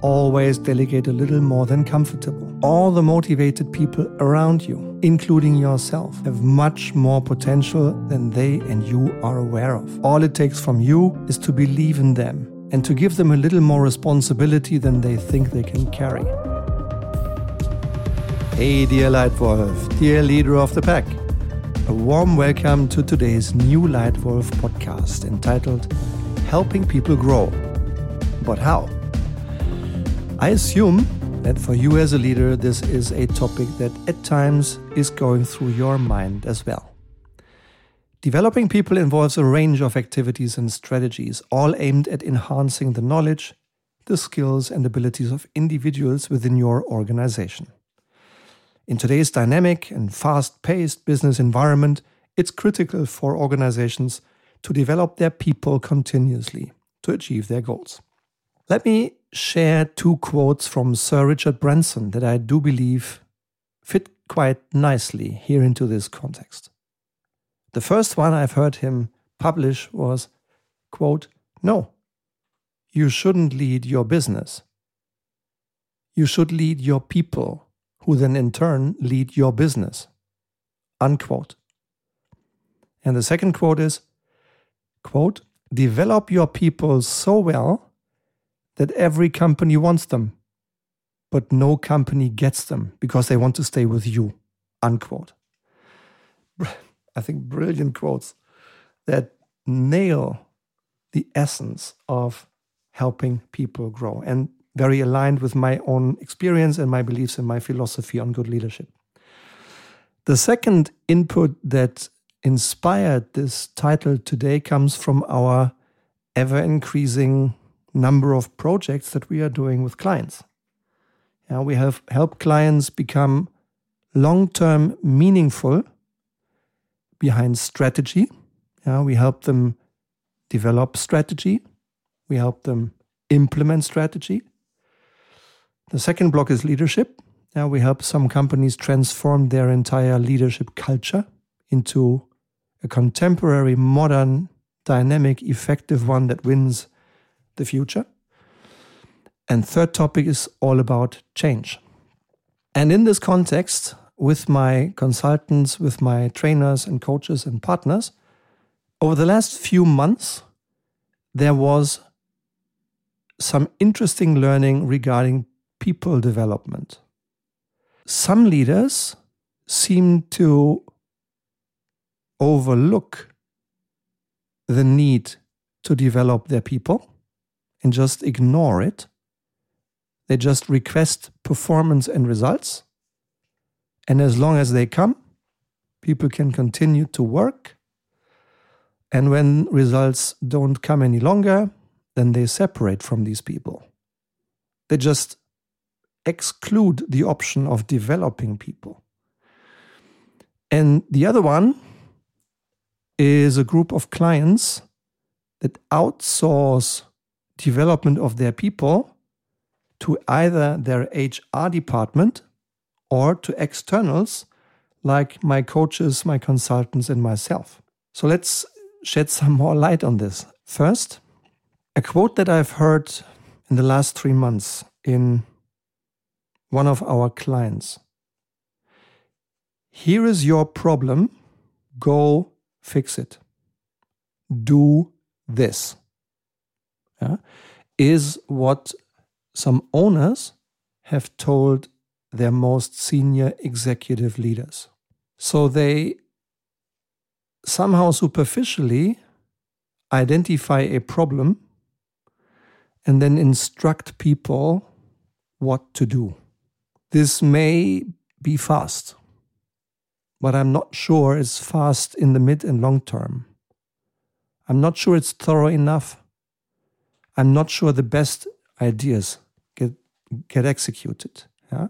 always delegate a little more than comfortable. All the motivated people around you, including yourself, have much more potential than they and you are aware of. All it takes from you is to believe in them and to give them a little more responsibility than they think they can carry. Hey, dear Leitwolf, dear leader of the pack. A warm welcome to today's new Leitwolf podcast entitled Helping People Grow. But how? I assume that for you as a leader, this is a topic that at times is going through your mind as well. Developing people involves a range of activities and strategies, all aimed at enhancing the knowledge, the skills, and abilities of individuals within your organization. In today's dynamic and fast paced business environment, it's critical for organizations to develop their people continuously to achieve their goals. Let me share two quotes from Sir Richard Branson that I do believe fit quite nicely here into this context. The first one I've heard him publish was, quote, No, you shouldn't lead your business. You should lead your people, who then in turn lead your business. Unquote. And the second quote is, quote, Develop your people so well that every company wants them, but no company gets them because they want to stay with you. Unquote. I think brilliant quotes that nail the essence of helping people grow and very aligned with my own experience and my beliefs and my philosophy on good leadership. The second input that inspired this title today comes from our ever increasing number of projects that we are doing with clients. Yeah, we have helped clients become long term meaningful behind strategy. Yeah, we help them develop strategy. We help them implement strategy. The second block is leadership. Yeah, we help some companies transform their entire leadership culture into a contemporary, modern, dynamic, effective one that wins the future. And third topic is all about change. And in this context, with my consultants, with my trainers and coaches and partners, over the last few months, there was some interesting learning regarding people development. Some leaders seem to overlook the need to develop their people and just ignore it. They just request performance and results. And as long as they come, people can continue to work. And when results don't come any longer, then they separate from these people. They just exclude the option of developing people. And the other one is a group of clients that outsource development of their people to either their HR department or to externals like my coaches, my consultants, and myself. So let's shed some more light on this. First, a quote that I've heard in the last three months in one of our clients. Here is your problem. Go fix it. Do this yeah, is what some owners have told their most senior executive leaders. So they somehow superficially identify a problem and then instruct people what to do. This may be fast, but I'm not sure it's fast in the mid and long term. I'm not sure it's thorough enough. I'm not sure the best ideas get get executed. Yeah?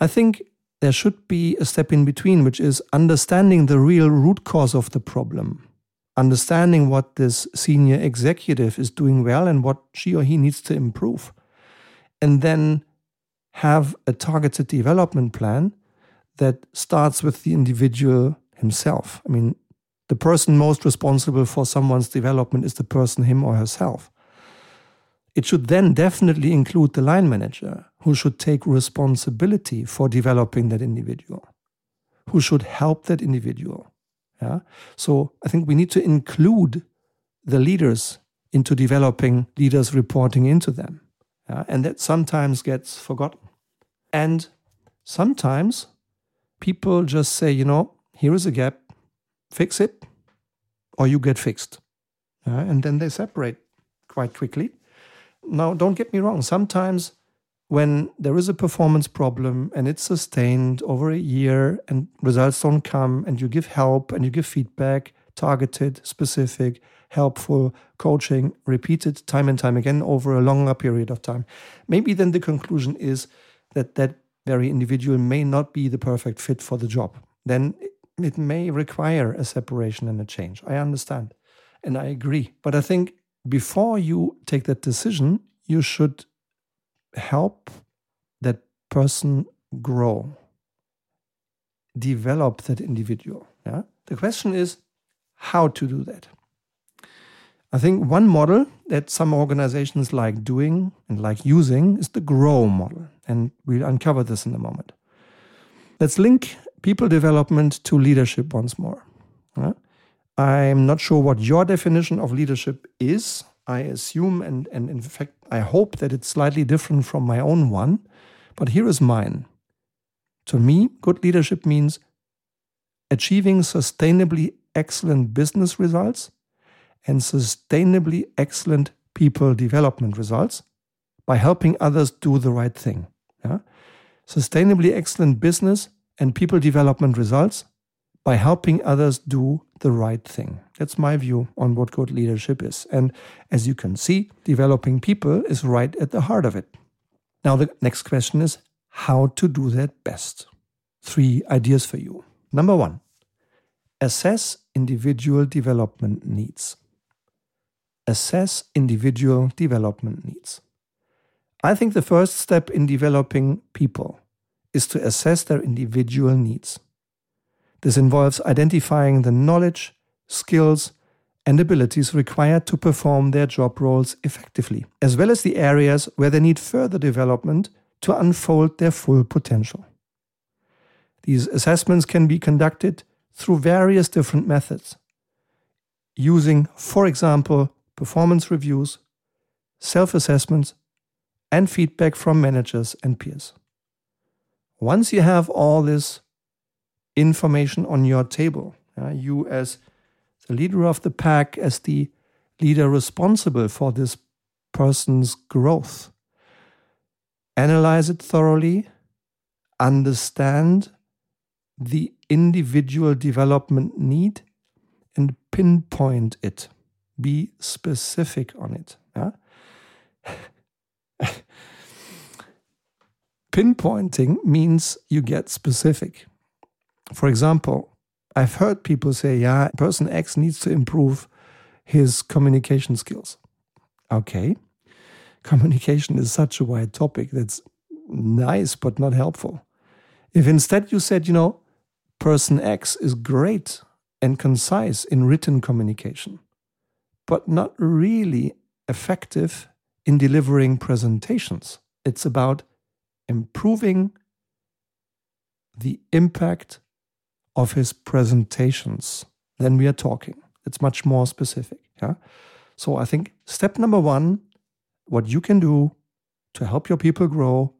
I think there should be a step in between, which is understanding the real root cause of the problem, understanding what this senior executive is doing well and what she or he needs to improve, and then have a targeted development plan that starts with the individual himself. I mean, the person most responsible for someone's development is the person, him or herself. It should then definitely include the line manager who should take responsibility for developing that individual, who should help that individual. Yeah. So I think we need to include the leaders into developing leaders reporting into them. Yeah? And that sometimes gets forgotten. And sometimes people just say, you know, here is a gap, fix it, or you get fixed. Yeah? And then they separate quite quickly. Now, don't get me wrong, sometimes when there is a performance problem and it's sustained over a year and results don't come and you give help and you give feedback, targeted, specific, helpful coaching, repeated time and time again over a longer period of time, maybe then the conclusion is that that very individual may not be the perfect fit for the job. Then it may require a separation and a change. I understand and I agree. But I think before you take that decision, you should help that person grow, develop that individual. Yeah? The question is how to do that. I think one model that some organizations like doing and like using is the GROW model. And we'll uncover this in a moment. Let's link people development to leadership once more. Yeah? I'm not sure what your definition of leadership is. I assume, and, and in fact, I hope that it's slightly different from my own one, but here is mine. To me, good leadership means achieving sustainably excellent business results and sustainably excellent people development results by helping others do the right thing. Yeah? Sustainably excellent business and people development results by helping others do the right thing. That's my view on what good leadership is. And as you can see, developing people is right at the heart of it. Now, the next question is how to do that best. Three ideas for you. Number one, assess individual development needs. Assess individual development needs. I think the first step in developing people is to assess their individual needs. This involves identifying the knowledge, skills, and abilities required to perform their job roles effectively, as well as the areas where they need further development to unfold their full potential. These assessments can be conducted through various different methods, using, for example, performance reviews, self assessments, and feedback from managers and peers. Once you have all this information on your table. Uh, you, as the leader of the pack, as the leader responsible for this person's growth, analyze it thoroughly, understand the individual development need, and pinpoint it. Be specific on it. Pinpointing means you get specific. For example, I've heard people say, yeah, person X needs to improve his communication skills. Okay. Communication is such a wide topic that's nice but not helpful. If instead you said, you know, person X is great and concise in written communication, but not really effective in delivering presentations, it's about improving the impact of his presentations, then we are talking. It's much more specific. Yeah. So I think step number one, what you can do to help your people grow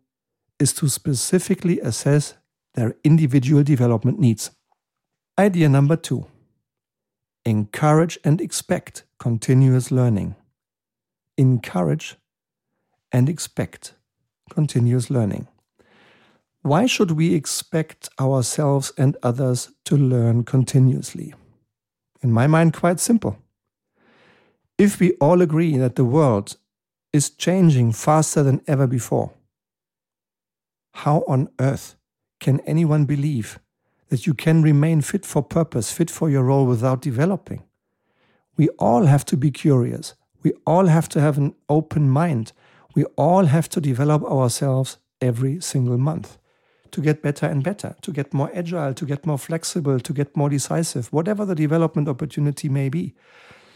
is to specifically assess their individual development needs. Idea number two encourage and expect continuous learning. Encourage and expect continuous learning. Why should we expect ourselves and others to learn continuously? In my mind, quite simple. If we all agree that the world is changing faster than ever before, how on earth can anyone believe that you can remain fit for purpose, fit for your role without developing? We all have to be curious. We all have to have an open mind. We all have to develop ourselves every single month to get better and better, to get more agile, to get more flexible, to get more decisive, whatever the development opportunity may be.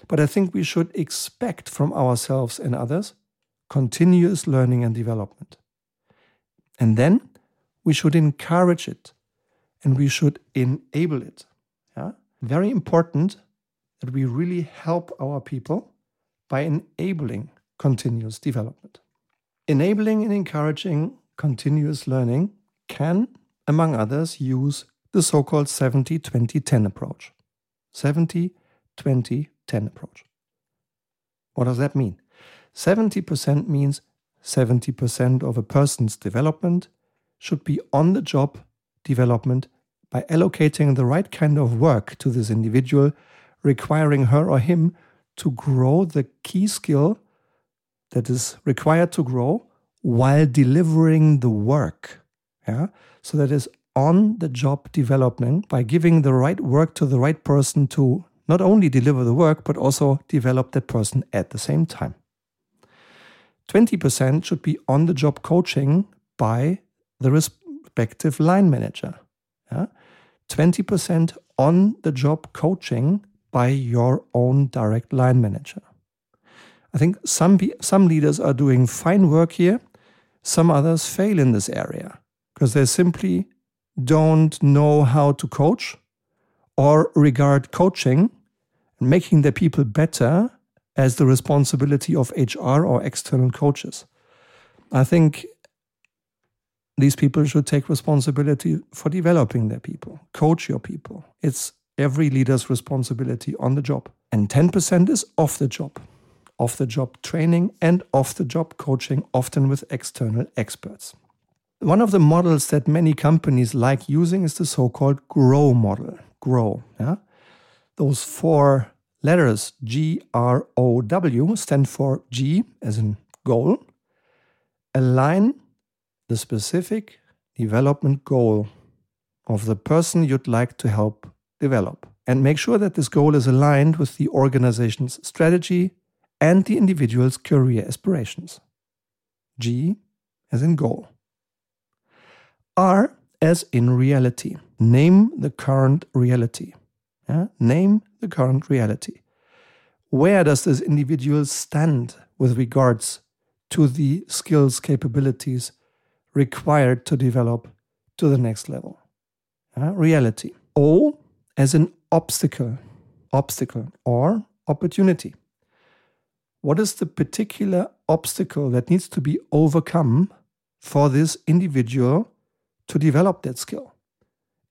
But I think we should expect from ourselves and others continuous learning and development. And then we should encourage it and we should enable it. Yeah? Very important that we really help our people by enabling continuous development. Enabling and encouraging continuous learning can, among others, use the so called 70 20 10 approach. 70 20 10 approach. What does that mean? 70% means 70% of a person's development should be on the job development by allocating the right kind of work to this individual, requiring her or him to grow the key skill that is required to grow while delivering the work. Yeah? So that is on the job development by giving the right work to the right person to not only deliver the work, but also develop that person at the same time. 20% should be on the job coaching by the respective line manager. Yeah? 20% on the job coaching by your own direct line manager. I think some, some leaders are doing fine work here, some others fail in this area because they simply don't know how to coach or regard coaching and making their people better as the responsibility of HR or external coaches. I think these people should take responsibility for developing their people, coach your people. It's every leader's responsibility on the job. And 10% is off the job, off the job training and off the job coaching, often with external experts. One of the models that many companies like using is the so called GROW model. GROW. Yeah? Those four letters G R O W stand for G as in goal. Align the specific development goal of the person you'd like to help develop. And make sure that this goal is aligned with the organization's strategy and the individual's career aspirations. G as in goal. R as in reality. Name the current reality. Yeah? Name the current reality. Where does this individual stand with regards to the skills, capabilities required to develop to the next level? Yeah? Reality. O as an obstacle, obstacle or opportunity. What is the particular obstacle that needs to be overcome for this individual to develop that skill?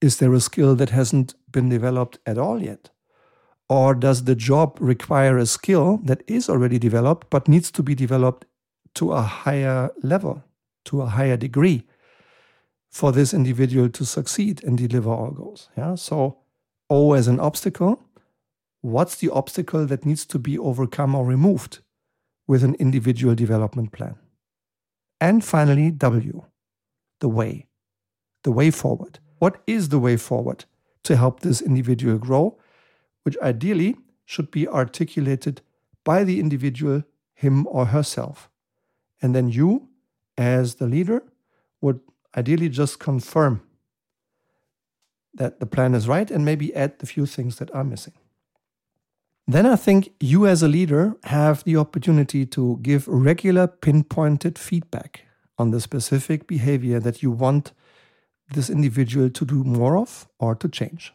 Is there a skill that hasn't been developed at all yet? Or does the job require a skill that is already developed but needs to be developed to a higher level, to a higher degree for this individual to succeed and deliver our goals? Yeah. So O as an obstacle. What's the obstacle that needs to be overcome or removed with an individual development plan? And finally, W, the way the way forward. What is the way forward to help this individual grow, which ideally should be articulated by the individual, him or herself. And then you, as the leader, would ideally just confirm that the plan is right and maybe add the few things that are missing. Then I think you, as a leader, have the opportunity to give regular pinpointed feedback on the specific behavior that you want this individual to do more of or to change.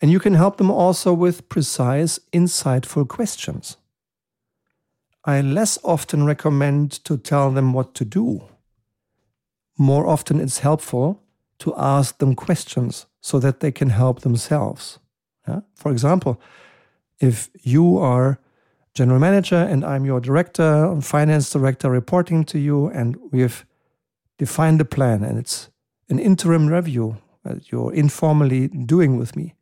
And you can help them also with precise, insightful questions. I less often recommend to tell them what to do. More often, it's helpful to ask them questions so that they can help themselves. Yeah? For example, if you are general manager and I'm your director, finance director reporting to you, and we've defined a plan and it's an interim review that you're informally doing with me,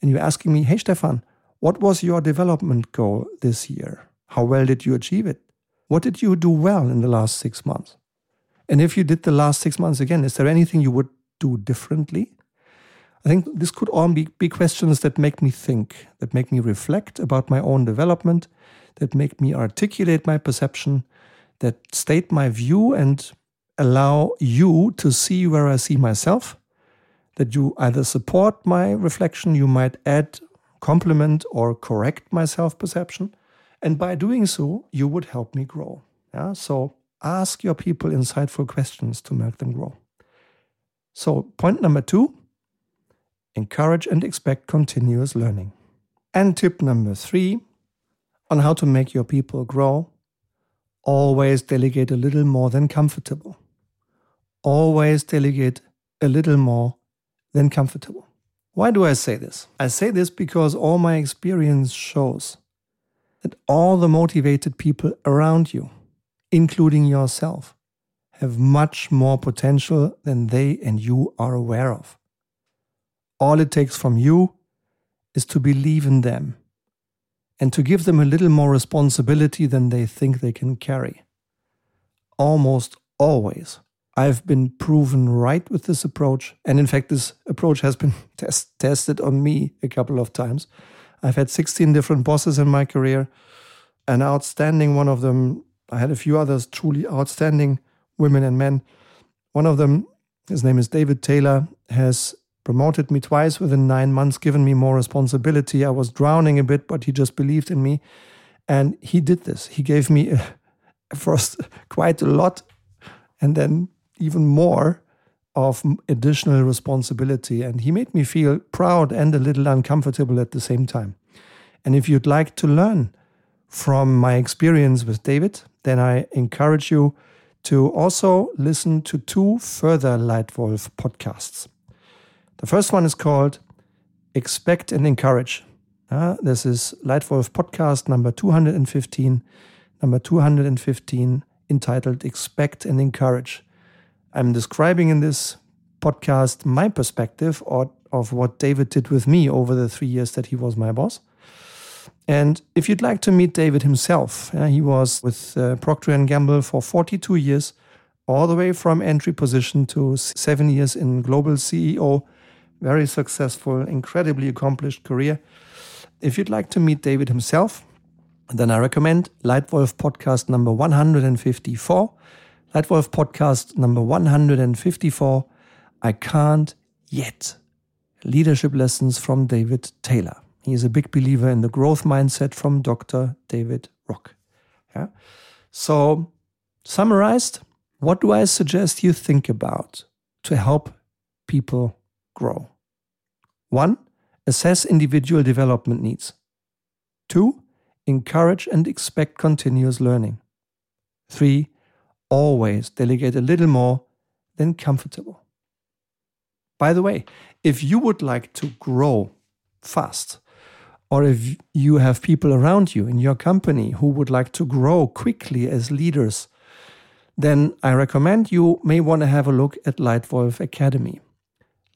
and you're asking me, hey, Stefan, what was your development goal this year? How well did you achieve it? What did you do well in the last six months? And if you did the last six months again, is there anything you would do differently? I think this could all be, be questions that make me think, that make me reflect about my own development, that make me articulate my perception, that state my view and allow you to see where I see myself, that you either support my reflection, you might add, complement, or correct my self perception. And by doing so, you would help me grow. Yeah? So ask your people insightful questions to make them grow. So, point number two encourage and expect continuous learning. And tip number three on how to make your people grow always delegate a little more than comfortable. Always delegate a little more than comfortable. Why do I say this? I say this because all my experience shows that all the motivated people around you, including yourself, have much more potential than they and you are aware of. All it takes from you is to believe in them and to give them a little more responsibility than they think they can carry. Almost always, I've been proven right with this approach. And in fact, this approach has been test- tested on me a couple of times. I've had 16 different bosses in my career. An outstanding one of them, I had a few others truly outstanding women and men. One of them, his name is David Taylor, has promoted me twice within nine months, given me more responsibility. I was drowning a bit, but he just believed in me. And he did this. He gave me uh, first quite a lot and then even more of additional responsibility. And he made me feel proud and a little uncomfortable at the same time. And if you'd like to learn from my experience with David, then I encourage you to also listen to two further Leitwolf podcasts. The first one is called Expect and Encourage. Uh, this is Leitwolf podcast number 215, number 215, entitled Expect and Encourage. I'm describing in this podcast my perspective or, of what David did with me over the three years that he was my boss. And if you'd like to meet David himself, he was with uh, Procter & Gamble for 42 years, all the way from entry position to seven years in global CEO. Very successful, incredibly accomplished career. If you'd like to meet David himself, then I recommend Leitwolf podcast number 154. Leitwolf podcast number 154. I can't yet. Leadership lessons from David Taylor. He is a big believer in the growth mindset from Dr. David Rock. Yeah. So, summarized, what do I suggest you think about to help people grow? One, assess individual development needs. Two, encourage and expect continuous learning. Three, always delegate a little more than comfortable. By the way, if you would like to grow fast, or if you have people around you in your company who would like to grow quickly as leaders, then I recommend you may want to have a look at Leitwolf Academy.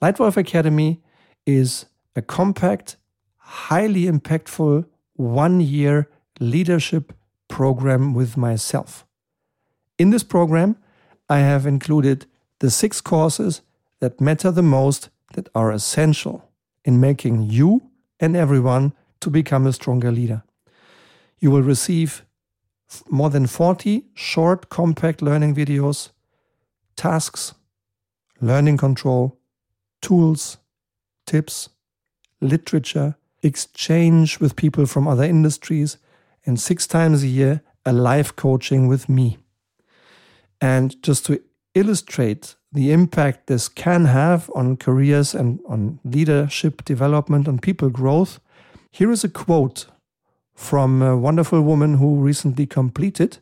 Leitwolf Academy is a compact, highly impactful one year leadership program with myself. In this program, I have included the six courses that matter the most, that are essential in making you and everyone to become a stronger leader. You will receive more than 40 short, compact learning videos, tasks, learning control, tools, tips, literature, exchange with people from other industries, and six times a year, a live coaching with me. And just to illustrate the impact this can have on careers and on leadership development, on people growth, here is a quote from a wonderful woman who recently completed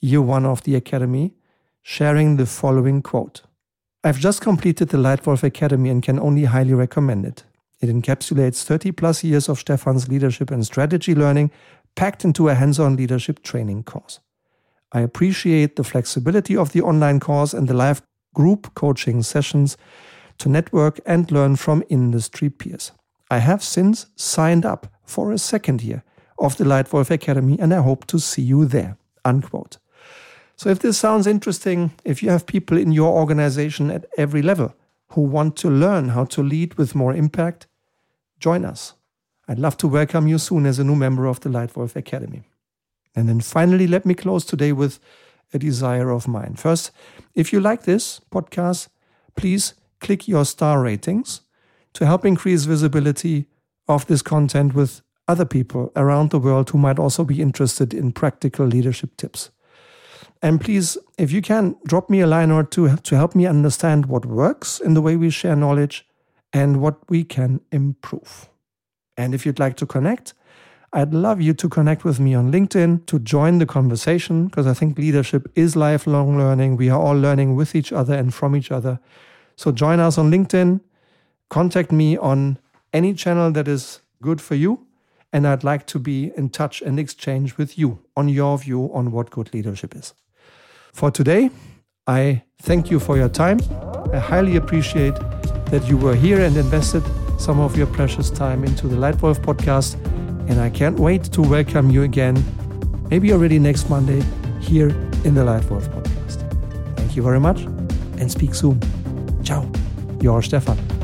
year one of the Academy, sharing the following quote I've just completed the Leitwolf Academy and can only highly recommend it. It encapsulates 30 plus years of Stefan's leadership and strategy learning packed into a hands on leadership training course. I appreciate the flexibility of the online course and the live group coaching sessions to network and learn from industry peers. I have since signed up for a second year of the Leitwolf Academy and I hope to see you there. Unquote. So if this sounds interesting, if you have people in your organization at every level who want to learn how to lead with more impact, join us. I'd love to welcome you soon as a new member of the Leitwolf Academy. And then finally, let me close today with a desire of mine. First, if you like this podcast, please click your star ratings to help increase visibility of this content with other people around the world who might also be interested in practical leadership tips. And please, if you can, drop me a line or two to help me understand what works in the way we share knowledge and what we can improve. And if you'd like to connect, I'd love you to connect with me on LinkedIn to join the conversation because I think leadership is lifelong learning. We are all learning with each other and from each other. So join us on LinkedIn, contact me on any channel that is good for you. And I'd like to be in touch and exchange with you on your view on what good leadership is. For today, I thank you for your time. I highly appreciate that you were here and invested some of your precious time into the Leitwolf podcast. And I can't wait to welcome you again, maybe already next Monday, here in the Leitwolf podcast. Thank you very much and speak soon. Ciao, your Stefan.